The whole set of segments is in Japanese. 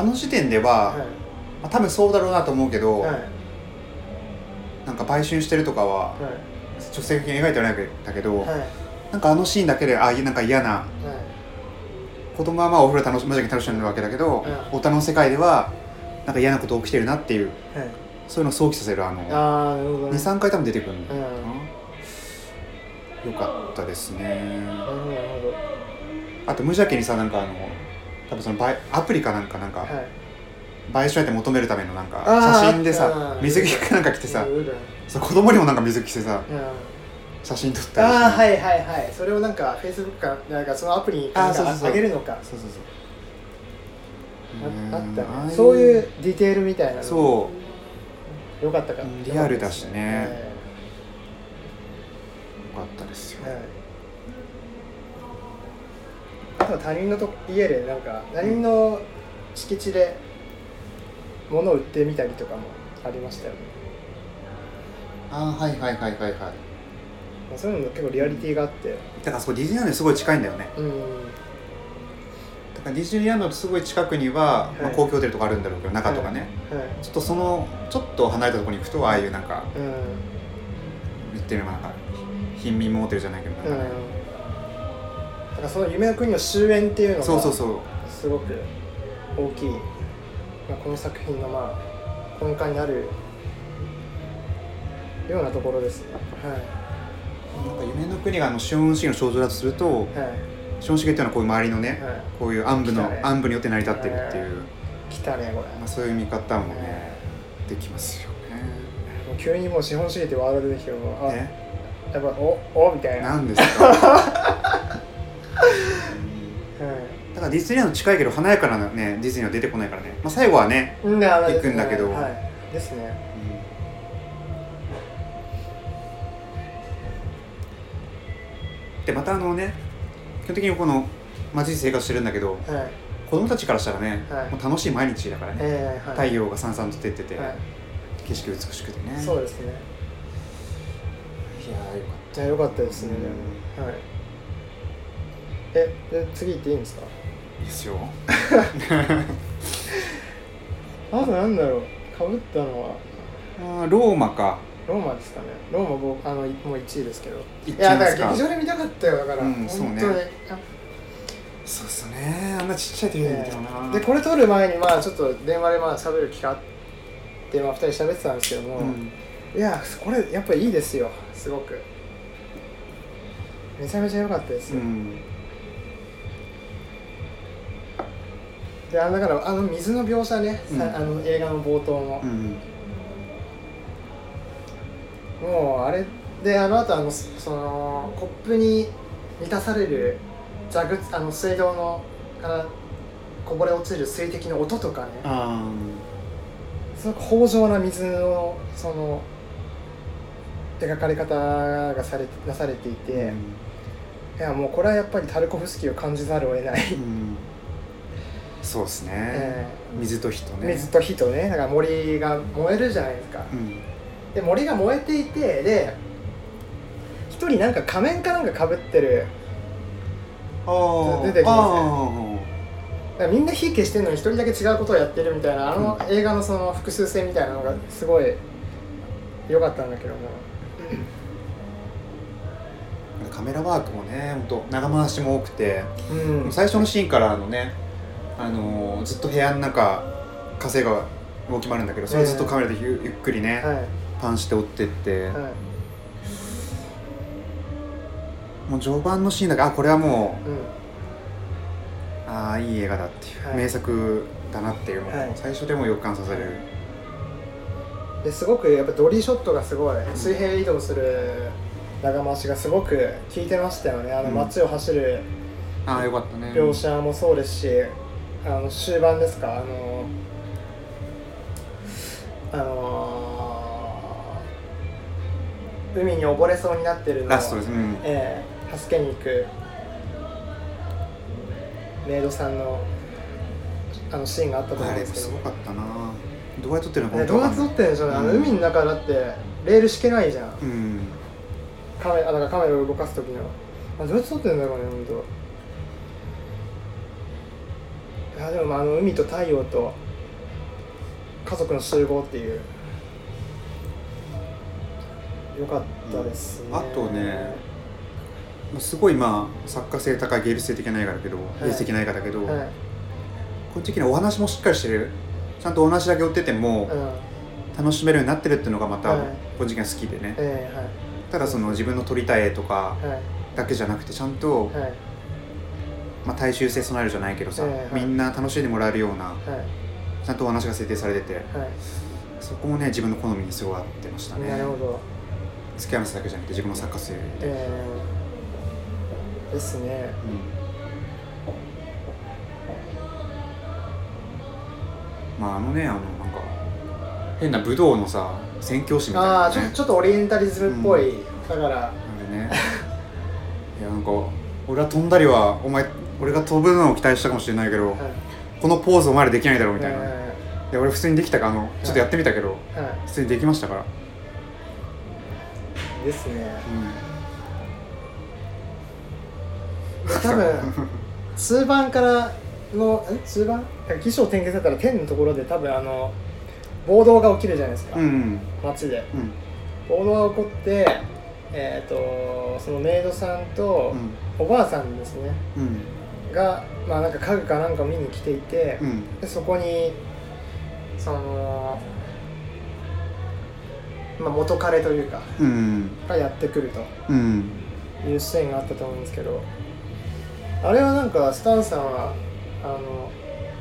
あの時点では、はい。まあ、多分そうだろうなと思うけど、はい。なんか売春してるとかははい。直接的に描いてはないんだけど、はい。はいなんかあのシーンだけでああいうなんか嫌な子供はまあお風呂楽し無邪気に楽しんでるわけだけど、う大人の世界ではなんか嫌なこと起きてるなっていうはい。そういうのを想起させるあのあね。23回多分出てくるんだよかったですね。あと無邪気にさなんかあの多分そのバイアプリかなんかなんか、どはい。賠償相手求めるためのなんか写真でさうん水着かなんか着てさそう子供にもなんか水着着てさうん。写真撮ったりして。ああはいはいはい。それをなんかフェイスブックかなんかそのアプリになんかあげるのか。そうそうそう。ああったね。そういうディテールみたいなの。そう。よかったかうんリアルだしね。はい。よかったですよ。はい。あとは他人のと家でなんか他人の敷地で物を売ってみたりとかもありましたよね。ああはいはいはいはいはい。まあそういうのも結構リアリティがあって。だからそこディズニーランドにすごい近いんだよね。うん。だからディズニーランドのすごい近くには、まあ、はい高級ホテルとかあるんだろうけど中とかね、はい。ちょっとそのちょっと離れたところに行くとああいうなんかうん。言ってみればなんか貧民モーテルじゃないけどなんうん。かね、だからその夢の国の終焉っていうのがそうそうそう。すごく大きい、まあ、この作品のまあ根幹にあるようなところですね。はなんか夢の国があの資本主義の象徴だとするといはい。資本主義っていうのはこういう周りのね、はい。こういう暗部の、ね。暗部によって成り立ってるっていう、来たねこれ。まあ、そういう見方もね、ねできますよね。もう急にもう資本主義ってワード出てきてもあねやっぱおおみたいな。なんですか？ディズニーランド近いけど華やかなねディズニーは出てこないからね、まあ、最後はね、行くんだけど。はい、ですね。でまたあのね基本的にこの街で生活してるんだけどはい。子供たちからしたらね、はい。もう楽しい毎日だからね、えーはい。太陽がさんさんと照ってて、はい。景色美しくてね。そうですね。いやーよかっじゃあよかったですね、はい。えで次行っていいんですか？たいいですよあとなんだろう。かぶったのは。あーローマか。ローマですかね。ローマ僕あのもう1位ですけど。いやだから劇場で見たかったよだから、うん本当に。そうねそうっすね。あんなちっちゃいテレビ見てたな、でこれ撮る前にまあちょっと電話でまあ喋る機会あって、まあ、2人喋ってたんですけども、うん。いやこれやっぱいいですよすごく。めちゃめちゃ良かったですよ、うんであのだからあの水の描写ね、さうん。あの映画の冒頭の。う、んもうあれであの後あのそそのコップに満たされる蛇口あの水道のからこぼれ落ちる水滴の音とかね。あすごく豊穣な水のその描かれ方がされなされていて、ーいやもうこれはやっぱりタルコフスキーを感じざるを得ない、うん、うんそうですね、え水と火とね。水と火とね。だから森が燃えるじゃないですか。うん。で森が燃えていてで一人なんか仮面かなんかかぶってる。出てきますね。あだからみんな火消してるのに一人だけ違うことをやってるみたいなあの映画のその複数性みたいなのがすごい良かったんだけども。ーカメラワークもね本当長回しも多くて、うん。最初のシーンからあのね、あのーずっと部屋の中火星が動き回るんだけどそれをずっとカメラでゆ,、ゆっくりね、はい。パンして追ってって、はい。もう序盤のシーンだけあこれはもうん。うああいい映画だっていう、はい。名作だなっていう最初でも予感させる、ですごくやっぱドリーショットがすごい水平移動する長回しがすごく効いてましたよね。あのうん。街を走るああよかったね。描写もそうですし、あの終盤ですか？あのあのー海に溺れそうになってるのをラストです。うん。ええ助けに行くメイドさんのあのシーンがあったと思うんですけど。すごかったな。どうやって撮ってるのかねどうやって撮ってるんでしょうね、あのうん海の中だってレール敷けないじゃん。うん。カメあだからカメラを動かす時の。あどうやって撮ってるんだろうね本当いやでもまああの海と太陽と家族の集合っていう。よかったですね、あとねまあすごいまあ作家性高い芸術性的な映画だけど、芸術的な映画だけど、はい。個人的にはお話もしっかりしてる。ちゃんとお話だけ追っててもうん。楽しめるようになってるっていうのがまたはい。個人的には好きでね、ええただその自分の撮りたい絵とかはいはい。だけじゃなくてちゃんと、はいまあ、大衆性備えるじゃないけどさ、ええはい。みんな楽しんでもらえるようなはい。ちゃんとお話が設定されててはい。そこもね自分の好みにすごい合ってましたね。なるほど。付き合わせだけじゃなくて自分の作家性で、ええ。ですね。うん、まああのねあのなんか変な武道のさ宣教師みたいあなのね。あちょちょっとオリエンタリズムっぽい、だから。あれね。いやなんか俺は飛んだりはお前俺が飛ぶのを期待したかもしれないけど、はい。このポーズお前らできないだろうみたいな、えで俺普通にできたかあのちょっとやってみたけど、普通にできましたから、いですね。うん、多分 通番からのえ？通番？起承転結だったら天のところで多分あの暴動が起きるじゃないですか、うんうん。街で。うん。暴動が起こってえっ、とそのメイドさんとおばあさんですね。うんがまあなんか家具かなんかを見に来ていて、うん。でそこにその、まあ、元彼というかうん。がやってくるとうん。いうシーンがあったと思うんですけどあれはなんかスタンさんはあの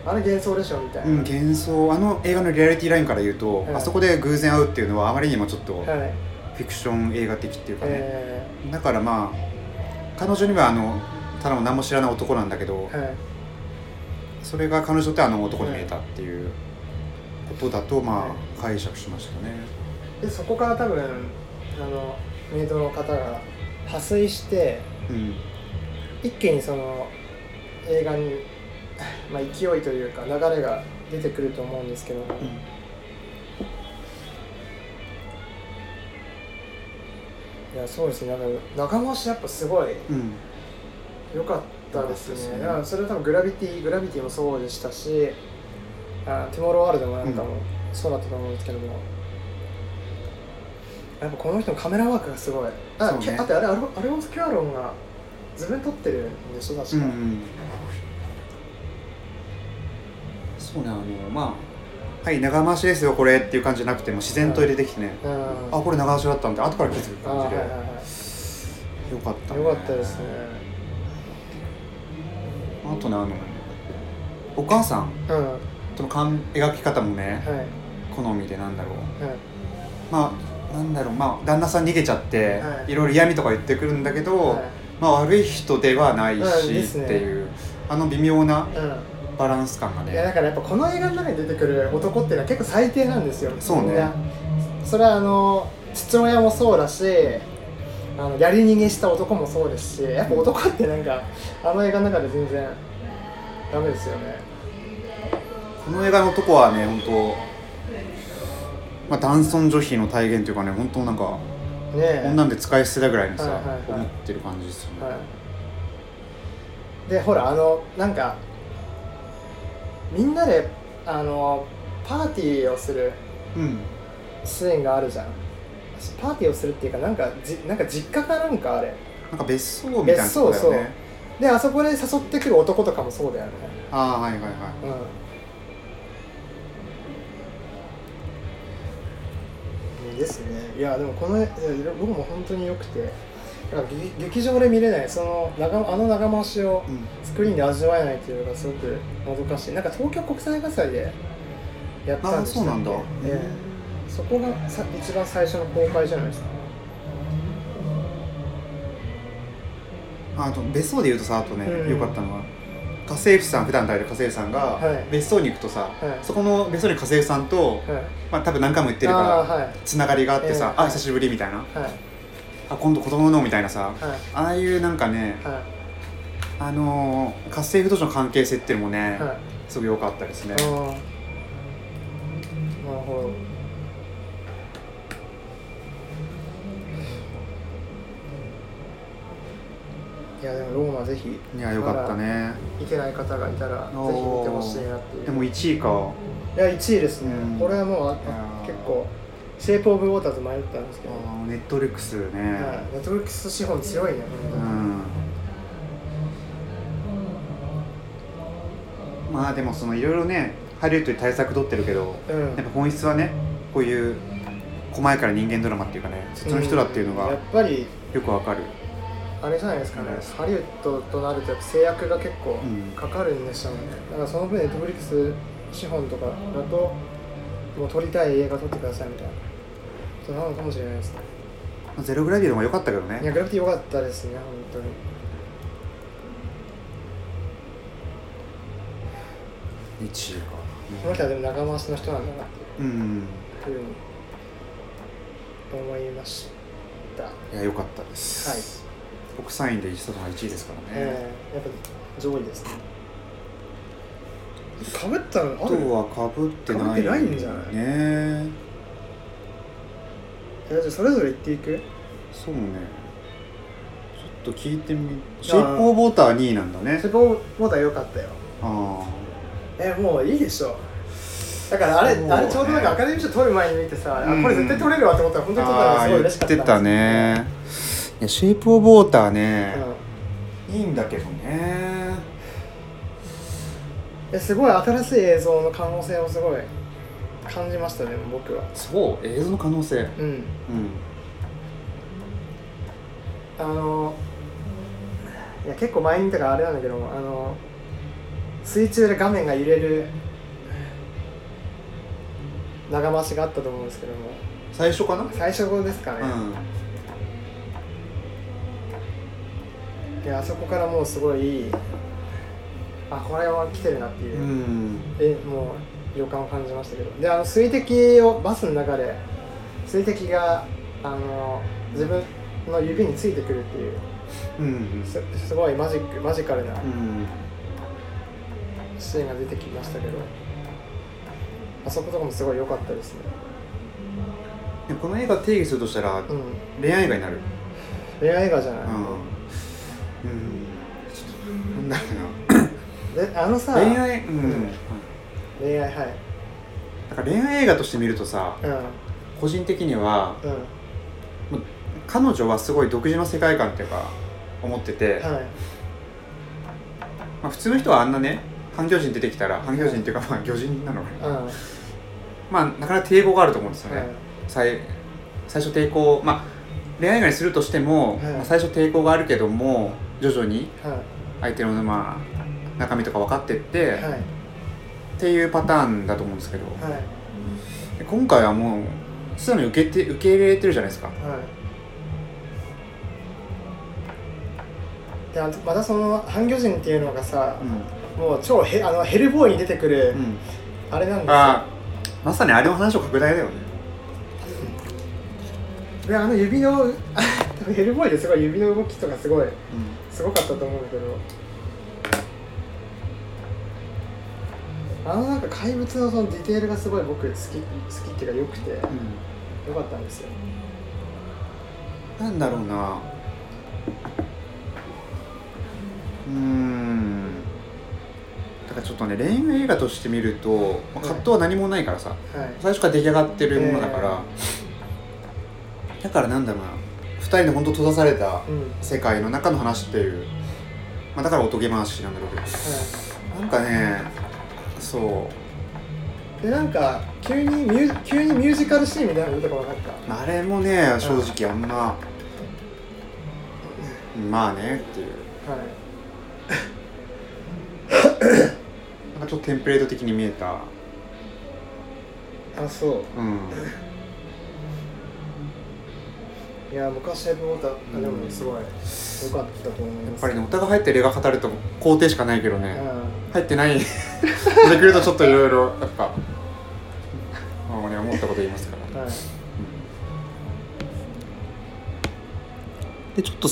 あれ幻想でしょみたいな、うん、幻想。あの映画のリアリティラインから言うと、はいあそこで偶然会うっていうのはあまりにもちょっとフはい。ィクション映画的っていうかね、えだからまあ彼女にはあのただの何も知らない男なんだけど、ーはい。それが彼女ってあの男に見えたっていうことだとまあ解釈しましたね。でそこから多分あのメイドの方が破水してうん。一気にその映画に、まあ、勢いというか流れが出てくると思うんですけど。も、いやそうですね。なんか長回しやっぱすごい。うん良かったですね。ですね。それは多分グラビティグラビティもそうでしたしあティモローワールドもなんかもそうだったと思うんですけども、やっぱこの人のカメラワークがすごい。あ,、ね。あとあれアルアルオンス・キュアロンが自分撮ってるんでしょ？確か、うんうんそうねあのまあはい長回しですよこれっていう感じじゃなくても自然と入れてきてね、うん。あこれ長回しだったんで後から気づく感じで、はいはいよかったね。よかったですねあとねあのお母さんうん。はとの感描き方もねい。好みでなんだろう。はい。まあなんだろう。まあ旦那さん逃げちゃって、はい。い、ろいろ嫌味とか言ってくるんだけど、はい。まあ悪い人ではないし、うんですね。っていうあの微妙なうバランス感がん、いやねだからやっぱこの映画の中に出てくる男っていうのは結構最低なんですよ。そうね。みんなそれはあの父親もそうだしあのやり逃げした男もそうですしやっぱ男ってなんかあの映画の中で全然ダメですよね。この映画の男はね本当まあ男尊女卑の体現というかね本当なんかねえ。こんなんで使い捨てだぐらいのさ、はいはいはい。思ってる感じですよね、はい、でほらあのなんかみんなであのパーティーをするうん。シーンがあるじゃんパーティーをするっていうかなんかじなんか実家かなんかあれ。なんか別荘みたいなとこだよ別荘ねであそこで誘ってくる男とかもそうだよね。ああはいはいはい。うん。うんですね。いやでもこの僕も本当に良くて。劇劇場で見れないその長あの長回しをうん。スクリーンで味わえないっていうのがすごくもどかしい。なんか東京国際映画祭でやったんですあそうなんだ。ええそこがさ一番最初の公開じゃないですか。あと別荘で言うとさあとね、うん。よかったのは家政婦さん普段働いてる家政婦さんが、はい。別荘に行くとさ、はい。そこの別荘に家政婦さんと、はい。まあ多分何回も行ってるからつながりがあってさ、ええあ久しぶりみたいな。はい。あ今度子供のみたいなさはい。ああいうなんかねはい。あのー、家政婦同士の関係性っていうのもね、はい。すごい良かったですねあーなるほどいやでもローマぜひいやよかったね。見てない方がいたらぜひ見てほしいなっていう。でも1位か。いや1位ですね、うん。これはもう結構シェイプ・オブ・ウォーターズ迷ったんですけど、ネットリックスね、はい、ネットフリックス資本強いねう本ん。まあでもそのいろいろねハリウッドで対策取ってるけどうん。やっぱ本質はねこういう細やかな人間ドラマっていうかねそっちの人だっていうのがん。やっぱりよくわかるあれじゃないですかね。うん。ハリウッドとなると制約が結構うん。かかるんでしょうね。だからその分ネットフリックス資本とかだともう撮りたい映画撮ってくださいみたいな。そうなのかもしれないですね。ゼログラビティの方が良かったけどね。いやグラフィティ良かったですね本当に。1位か。この人はでも長回しの人なんだなっていう。うん。ふうに思いました、いや良かったです。はい僕3位で石田さんが1位ですからね、えーやっぱ上位ですね。かぶったのあとはかぶってない被ってないんじゃない？ねえじゃあそれぞれ言っていく？そうね。ちょっと聞いてみシェイプオブウォーター2位なんだね。セボボーター良かったよ。あえもういいでしょ。だからあれね。あれちょうどなんかアカデミー賞取る前に見てさ、うんあこれ絶対取れるわと思ったら本当に取ったのがすごい嬉しかった言ってたねいやシェイプオブウォーターね、いいんだけどね。すごい新しい映像の可能性をすごい感じましたね僕は。そう映像の可能性。うん。うん。あのいや結構前に見たからあれなんだけどあの水中で画面が揺れる長回しがあったと思うんですけども。最初かな？最初ですかね、うんいやあそこからもうすごいあこれは来てるなっていう。う、ん。えもう予感を感じましたけど。であの水滴をバスの中で水滴があの自分の指についてくるっていう。うん。すすごいマジックマジカルなうん。シーンが出てきましたけど。あそことかもすごい良かったですね。でこの映画定義するとしたらうん。恋愛映画になる。恋愛映画じゃない、うんうん。ちょっとなんだろであのさ。うな恋愛うん、うん。恋愛はい。だから恋愛映画として見るとさうん。個人的にはうん。彼女はすごい独自の世界観っていうか思ってて、はい。まあ、普通の人はあんなね半魚人出てきたら半魚人っていうかまあ魚人なのかな。うん。はまあなかなか抵抗があると思うんですよね、い最最初抵抗まあ恋愛映画にするとしても、はいまあ最初抵抗があるけども徐々には相手のまあ中身とか分かってって、いはい。っていうパターンだと思うんですけど、はい。で今回はもう受けて受け入れてるじゃないですか。はい。でまたその半魚人っていうのがさう、もう超ヘあのヘルボーイに出てくる、ん、うん、あれなんですよ。あまさにあれの話を拡大だよね。であの指の多分ヘルボーイですごい指の動きとかすごいうん。すごかったと思うんだけど。あのなんか怪物のそのディテールがすごい僕好き好きっていうか良くて良かったんですよ。なんだろうな。うーん。だからちょっとね恋愛映画として見ると、まあ葛藤は何もないからさ。はい。最初から出来上がってるものだから、だからなんだろうな。2人で本当閉ざされたうん。はい世界の中の話っていう、まあ、だからおとげ話なんだろうけど。なんかねそう。でなんか急にミュー急にミュージカルシーンみたいなのとか分かった？あれもね正直あんままあねっていう。はい。なんかちょっとテンプレート的に見えた。あそう。うんいや僕はシェイプウォーターでもすごい良かったと思いやます。っぱりねお互い入ってる映画語ると肯定しかないけどね。う入ってない。でくるとちょっといろいろやっぱまあね思ったこと言いますから。んはい。でちょっと